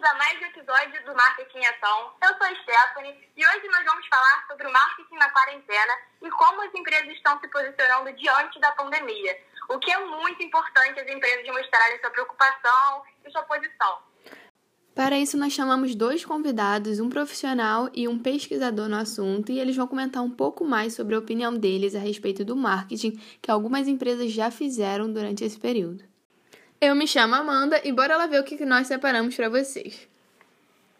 bem-vindos a mais um episódio do Marketing Ação. Eu sou a Stephanie e hoje nós vamos falar sobre o marketing na quarentena e como as empresas estão se posicionando diante da pandemia. O que é muito importante as empresas mostrarem sua preocupação e sua posição. Para isso, nós chamamos dois convidados, um profissional e um pesquisador no assunto, e eles vão comentar um pouco mais sobre a opinião deles a respeito do marketing que algumas empresas já fizeram durante esse período. Eu me chamo Amanda e bora lá ver o que nós separamos para vocês.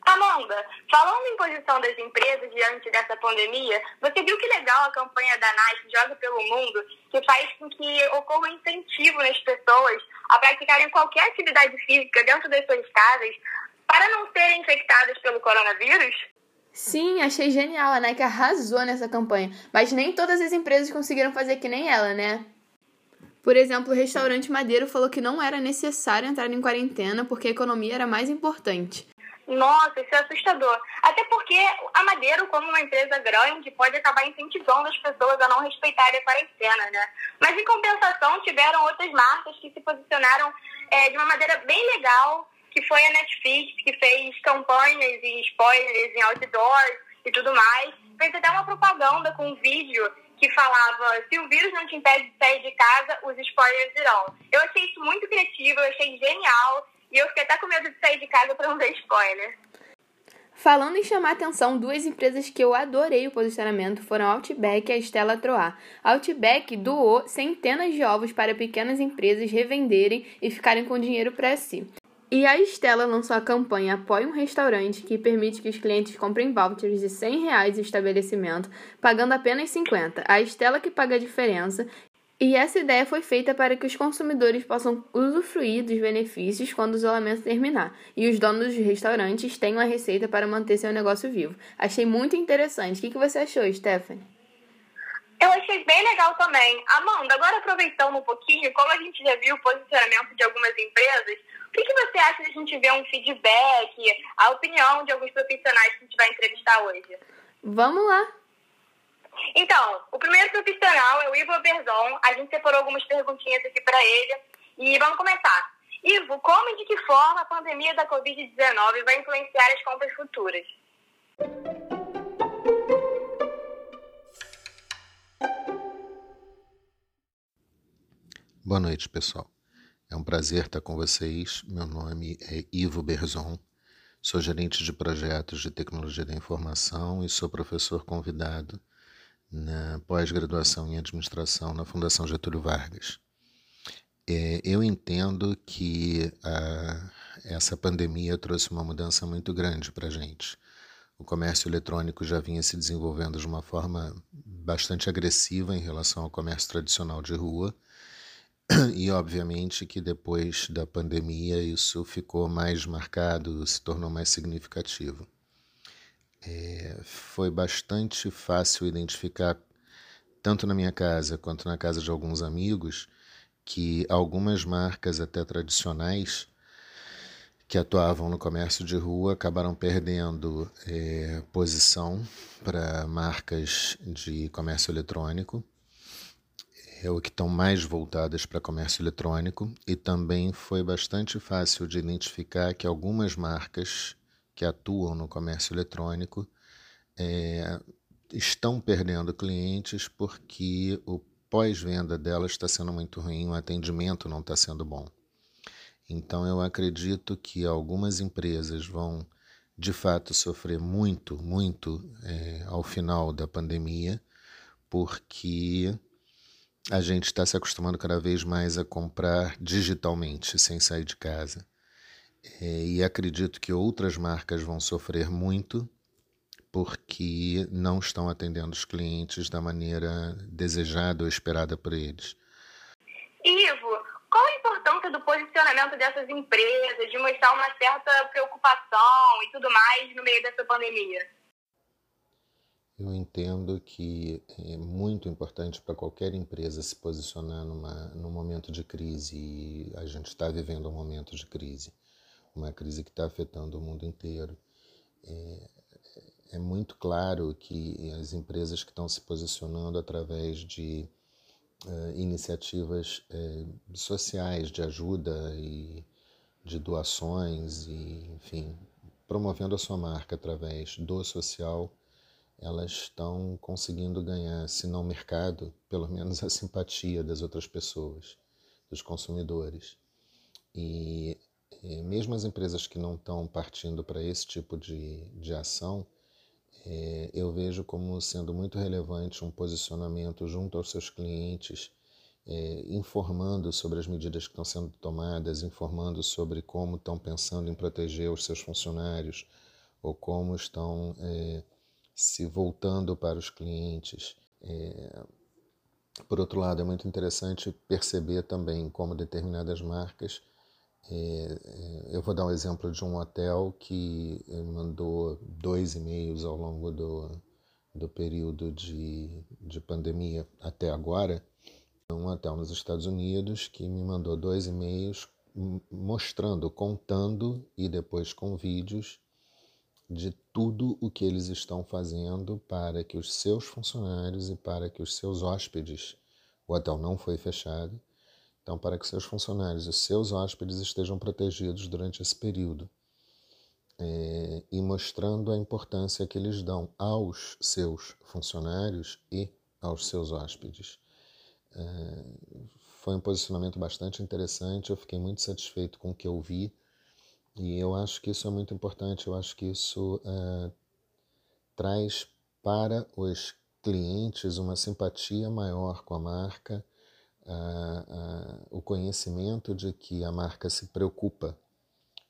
Amanda, falando em posição das empresas diante dessa pandemia, você viu que legal a campanha da Nike Joga pelo Mundo, que faz com que ocorra um incentivo nas pessoas a praticarem qualquer atividade física dentro das suas casas, para não serem infectadas pelo coronavírus? Sim, achei genial. A Nike arrasou nessa campanha. Mas nem todas as empresas conseguiram fazer que nem ela, né? Por exemplo, o restaurante Madeiro falou que não era necessário entrar em quarentena porque a economia era mais importante. Nossa, isso é assustador. Até porque a Madeiro, como uma empresa grande, pode acabar incentivando as pessoas a não respeitarem a quarentena, né? Mas, em compensação, tiveram outras marcas que se posicionaram é, de uma maneira bem legal que foi a Netflix, que fez campanhas e spoilers em outdoors e tudo mais. Fez até uma propaganda com um vídeo que falava: se o vírus não te impede de sair de casa, os spoilers virão. Eu achei isso muito criativo, eu achei genial e eu fiquei até com medo de sair de casa para não ver spoiler. Falando em chamar atenção, duas empresas que eu adorei o posicionamento foram a Outback e a Stella Troar. A Outback doou centenas de ovos para pequenas empresas revenderem e ficarem com dinheiro para si. E a Estela lançou a campanha Apoie um Restaurante, que permite que os clientes comprem vouchers de 100 reais no estabelecimento, pagando apenas 50. A Estela que paga a diferença. E essa ideia foi feita para que os consumidores possam usufruir dos benefícios quando o isolamento terminar. E os donos dos restaurantes tenham a receita para manter seu negócio vivo. Achei muito interessante. O que você achou, Stephanie? Eu achei bem legal também. Amanda, agora aproveitando um pouquinho, como a gente já viu o posicionamento de algumas empresas, o que, que você acha de a gente ver um feedback, a opinião de alguns profissionais que a gente vai entrevistar hoje? Vamos lá! Então, o primeiro profissional é o Ivo Berzon. A gente separou algumas perguntinhas aqui para ele e vamos começar. Ivo, como e de que forma a pandemia da Covid-19 vai influenciar as compras futuras? Boa noite, pessoal. É um prazer estar com vocês. Meu nome é Ivo Berzon, sou gerente de projetos de tecnologia da informação e sou professor convidado na pós-graduação em administração na Fundação Getúlio Vargas. É, eu entendo que a, essa pandemia trouxe uma mudança muito grande para a gente. O comércio eletrônico já vinha se desenvolvendo de uma forma bastante agressiva em relação ao comércio tradicional de rua e obviamente que depois da pandemia isso ficou mais marcado, se tornou mais significativo. É, foi bastante fácil identificar, tanto na minha casa quanto na casa de alguns amigos, que algumas marcas até tradicionais que atuavam no comércio de rua acabaram perdendo é, posição para marcas de comércio eletrônico é o que estão mais voltadas para comércio eletrônico e também foi bastante fácil de identificar que algumas marcas que atuam no comércio eletrônico é, estão perdendo clientes porque o pós-venda delas está sendo muito ruim, o atendimento não está sendo bom. Então eu acredito que algumas empresas vão de fato sofrer muito, muito é, ao final da pandemia, porque a gente está se acostumando cada vez mais a comprar digitalmente, sem sair de casa. É, e acredito que outras marcas vão sofrer muito porque não estão atendendo os clientes da maneira desejada ou esperada por eles. Ivo, qual a importância do posicionamento dessas empresas, de mostrar uma certa preocupação e tudo mais no meio dessa pandemia? Eu entendo que é muito importante para qualquer empresa se posicionar numa, num momento de crise e a gente está vivendo um momento de crise, uma crise que está afetando o mundo inteiro. É, é muito claro que as empresas que estão se posicionando através de uh, iniciativas uh, sociais de ajuda e de doações e, enfim, promovendo a sua marca através do social, elas estão conseguindo ganhar, se não mercado, pelo menos a simpatia das outras pessoas, dos consumidores. E, mesmo as empresas que não estão partindo para esse tipo de, de ação, é, eu vejo como sendo muito relevante um posicionamento junto aos seus clientes, é, informando sobre as medidas que estão sendo tomadas, informando sobre como estão pensando em proteger os seus funcionários ou como estão é, se voltando para os clientes. É, por outro lado, é muito interessante perceber também como determinadas marcas é, é, eu vou dar um exemplo de um hotel que mandou dois e-mails ao longo do, do período de, de pandemia até agora. Um hotel nos Estados Unidos que me mandou dois e-mails mostrando, contando e depois com vídeos de tudo o que eles estão fazendo para que os seus funcionários e para que os seus hóspedes, o hotel não foi fechado, então, para que seus funcionários e seus hóspedes estejam protegidos durante esse período. É, e mostrando a importância que eles dão aos seus funcionários e aos seus hóspedes. É, foi um posicionamento bastante interessante, eu fiquei muito satisfeito com o que eu vi e eu acho que isso é muito importante, eu acho que isso é, traz para os clientes uma simpatia maior com a marca o conhecimento de que a marca se preocupa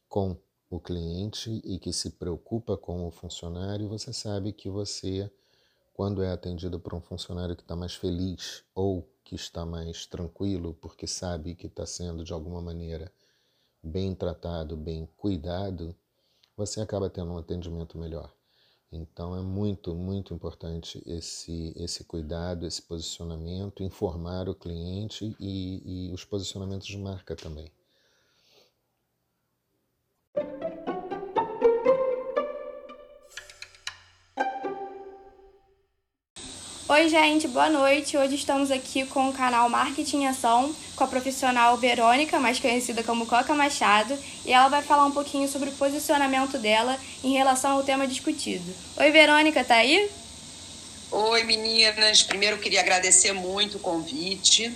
com o cliente e que se preocupa com o funcionário, você sabe que você, quando é atendido por um funcionário que está mais feliz ou que está mais tranquilo, porque sabe que está sendo de alguma maneira bem tratado, bem cuidado, você acaba tendo um atendimento melhor. Então é muito, muito importante esse, esse cuidado, esse posicionamento, informar o cliente e, e os posicionamentos de marca também. Oi, gente, boa noite. Hoje estamos aqui com o canal Marketing Ação com a profissional Verônica, mais conhecida como Coca Machado, e ela vai falar um pouquinho sobre o posicionamento dela em relação ao tema discutido. Oi, Verônica, tá aí? Oi, meninas. Primeiro, queria agradecer muito o convite,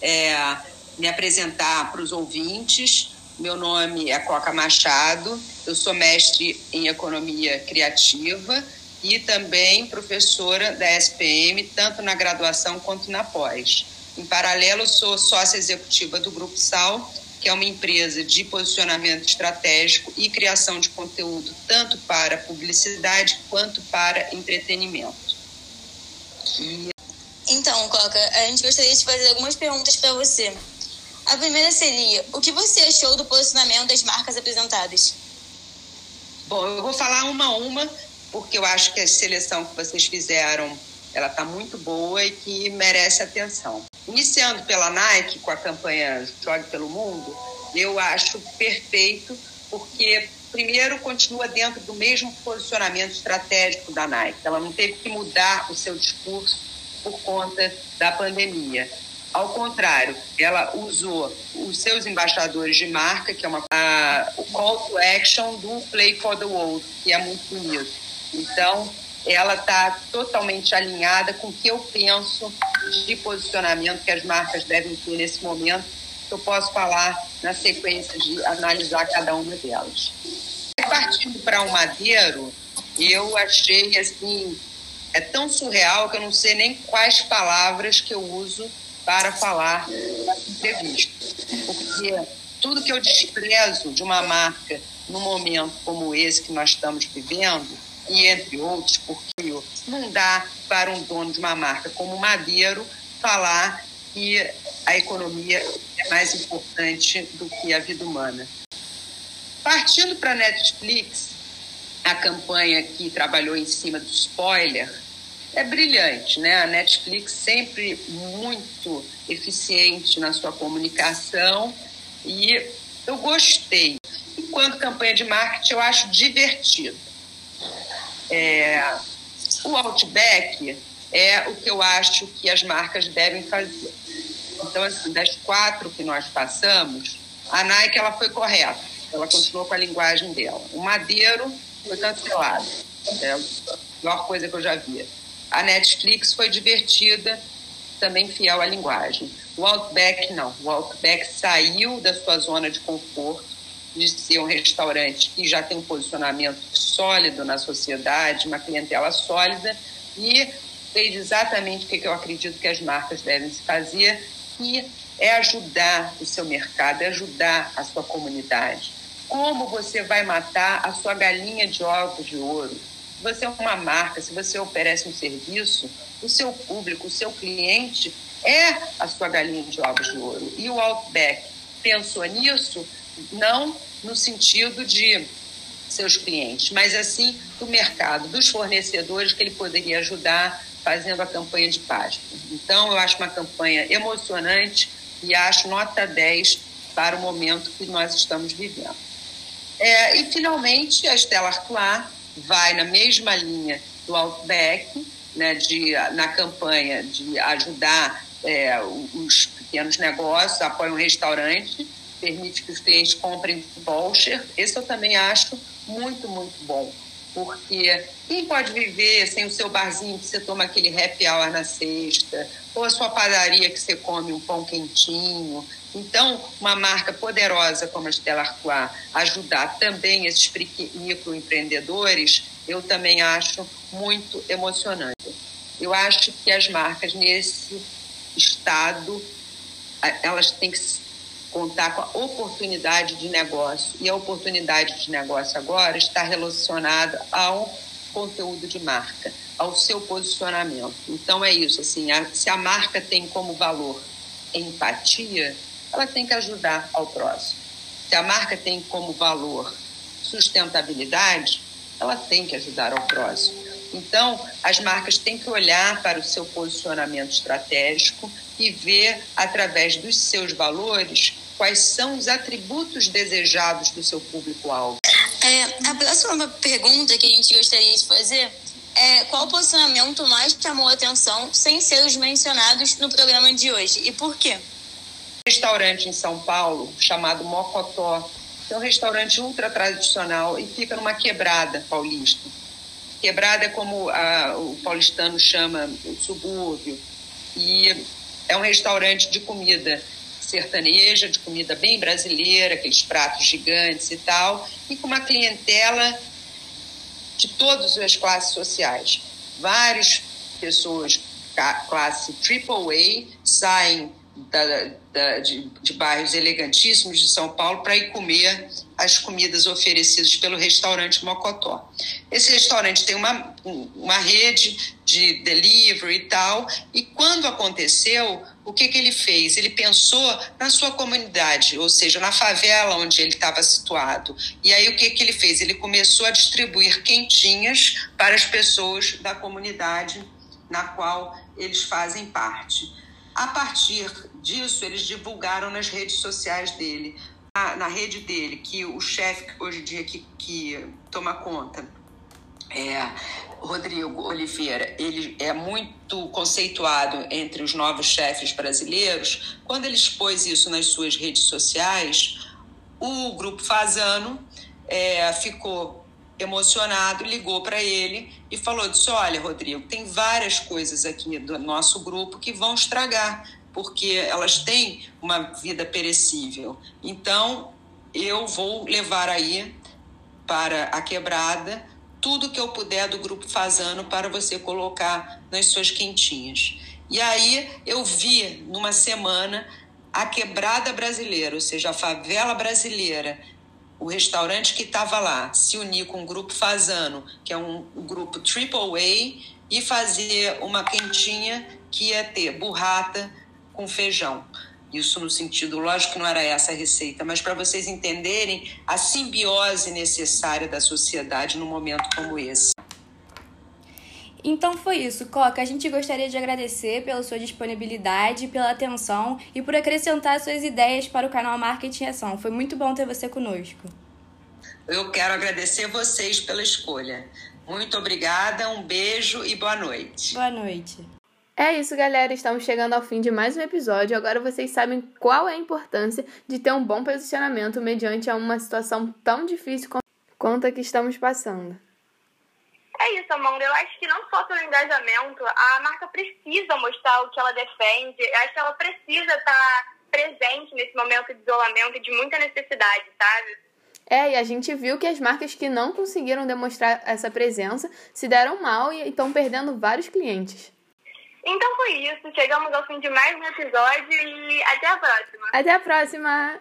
é, me apresentar para os ouvintes. Meu nome é Coca Machado, eu sou mestre em Economia Criativa e também professora da SPM, tanto na graduação quanto na pós. Em paralelo, sou sócia executiva do Grupo Sal, que é uma empresa de posicionamento estratégico e criação de conteúdo, tanto para publicidade quanto para entretenimento. E... Então, Coca, a gente gostaria de fazer algumas perguntas para você. A primeira seria: o que você achou do posicionamento das marcas apresentadas? Bom, eu vou falar uma a uma porque eu acho que a seleção que vocês fizeram ela está muito boa e que merece atenção. Iniciando pela Nike com a campanha Jogue pelo Mundo, eu acho perfeito porque primeiro continua dentro do mesmo posicionamento estratégico da Nike. Ela não teve que mudar o seu discurso por conta da pandemia. Ao contrário, ela usou os seus embaixadores de marca, que é uma, a, o call to action do Play for the World, que é muito bonito então, ela está totalmente alinhada com o que eu penso de posicionamento que as marcas devem ter nesse momento. Eu posso falar na sequência de analisar cada uma delas. Partindo para o Madeiro, eu achei assim, é tão surreal que eu não sei nem quais palavras que eu uso para falar entrevista. Porque tudo que eu desprezo de uma marca num momento como esse que nós estamos vivendo, e entre outros, porque não dá para um dono de uma marca como Madeiro falar que a economia é mais importante do que a vida humana. Partindo para a Netflix, a campanha que trabalhou em cima do spoiler é brilhante, né? A Netflix sempre muito eficiente na sua comunicação e eu gostei. Enquanto campanha de marketing, eu acho divertido. É, o Outback é o que eu acho que as marcas devem fazer. Então, assim, das quatro que nós passamos, a Nike ela foi correta. ela continuou com a linguagem dela. O Madeiro foi cancelado. É a pior coisa que eu já vi. A Netflix foi divertida, também fiel à linguagem. O Outback não. O Outback saiu da sua zona de conforto de ser um restaurante que já tem um posicionamento sólido na sociedade, uma clientela sólida, e fez exatamente o que eu acredito que as marcas devem se fazer, que é ajudar o seu mercado, é ajudar a sua comunidade. Como você vai matar a sua galinha de ovos de ouro? Se você é uma marca, se você oferece um serviço, o seu público, o seu cliente é a sua galinha de ovos de ouro. E o Outback pensou nisso não no sentido de seus clientes, mas assim do mercado, dos fornecedores que ele poderia ajudar fazendo a campanha de página. Então, eu acho uma campanha emocionante e acho nota 10 para o momento que nós estamos vivendo. É, e, finalmente, a Estela Artois vai na mesma linha do Outback, né, de, na campanha de ajudar é, os pequenos negócios, apoia um restaurante, permite que os clientes comprem voucher. Esse eu também acho muito, muito bom. Porque quem pode viver sem o seu barzinho que você toma aquele happy hour na sexta, ou a sua padaria que você come um pão quentinho. Então, uma marca poderosa como a Stella Artois ajudar também esses microempreendedores, eu também acho muito emocionante. Eu acho que as marcas nesse estado, elas têm que contar com a oportunidade de negócio. E a oportunidade de negócio agora está relacionada ao conteúdo de marca, ao seu posicionamento. Então é isso, assim, a, se a marca tem como valor empatia, ela tem que ajudar ao próximo. Se a marca tem como valor sustentabilidade, ela tem que ajudar ao próximo. Então, as marcas têm que olhar para o seu posicionamento estratégico e ver, através dos seus valores, quais são os atributos desejados do seu público-alvo. É, a próxima pergunta que a gente gostaria de fazer é qual o posicionamento mais chamou a atenção sem ser os mencionados no programa de hoje e por quê? Um restaurante em São Paulo chamado Mocotó, é um restaurante ultra tradicional e fica numa quebrada paulista. Quebrada como a, o paulistano chama o subúrbio e é um restaurante de comida sertaneja, de comida bem brasileira, aqueles pratos gigantes e tal, e com uma clientela de todas as classes sociais. Várias pessoas, classe AAA, saem da, da, de, de bairros elegantíssimos de São Paulo para ir comer as comidas oferecidas pelo restaurante Mocotó. Esse restaurante tem uma, uma rede de delivery e tal, e quando aconteceu, o que, que ele fez? Ele pensou na sua comunidade, ou seja, na favela onde ele estava situado. E aí o que, que ele fez? Ele começou a distribuir quentinhas para as pessoas da comunidade na qual eles fazem parte. A partir disso, eles divulgaram nas redes sociais dele na, rede dele que o chefe hoje em dia que, que toma conta é, Rodrigo Oliveira, ele é muito conceituado entre os novos chefes brasileiros. Quando ele expôs isso nas suas redes sociais, o grupo Fazano é, ficou emocionado, ligou para ele e falou: disse, Olha, Rodrigo, tem várias coisas aqui do nosso grupo que vão estragar porque elas têm uma vida perecível. Então, eu vou levar aí para a quebrada tudo que eu puder do grupo Fazano para você colocar nas suas quentinhas. E aí eu vi numa semana a quebrada brasileira, ou seja, a favela brasileira, o restaurante que estava lá, se unir com o grupo Fazano, que é um, um grupo AAA, e fazer uma quentinha que ia ter burrata, com feijão. Isso no sentido, lógico que não era essa a receita, mas para vocês entenderem a simbiose necessária da sociedade num momento como esse. Então foi isso, Coca. A gente gostaria de agradecer pela sua disponibilidade, pela atenção e por acrescentar suas ideias para o canal Marketing Ação. Foi muito bom ter você conosco. Eu quero agradecer vocês pela escolha. Muito obrigada, um beijo e boa noite. Boa noite. É isso, galera. Estamos chegando ao fim de mais um episódio. Agora vocês sabem qual é a importância de ter um bom posicionamento mediante uma situação tão difícil quanto a que estamos passando. É isso, Amanda. Eu acho que não só pelo engajamento, a marca precisa mostrar o que ela defende. Eu acho que ela precisa estar presente nesse momento de isolamento e de muita necessidade, sabe? É, e a gente viu que as marcas que não conseguiram demonstrar essa presença se deram mal e estão perdendo vários clientes. Então foi isso. Chegamos ao fim de mais um episódio e até a próxima. Até a próxima!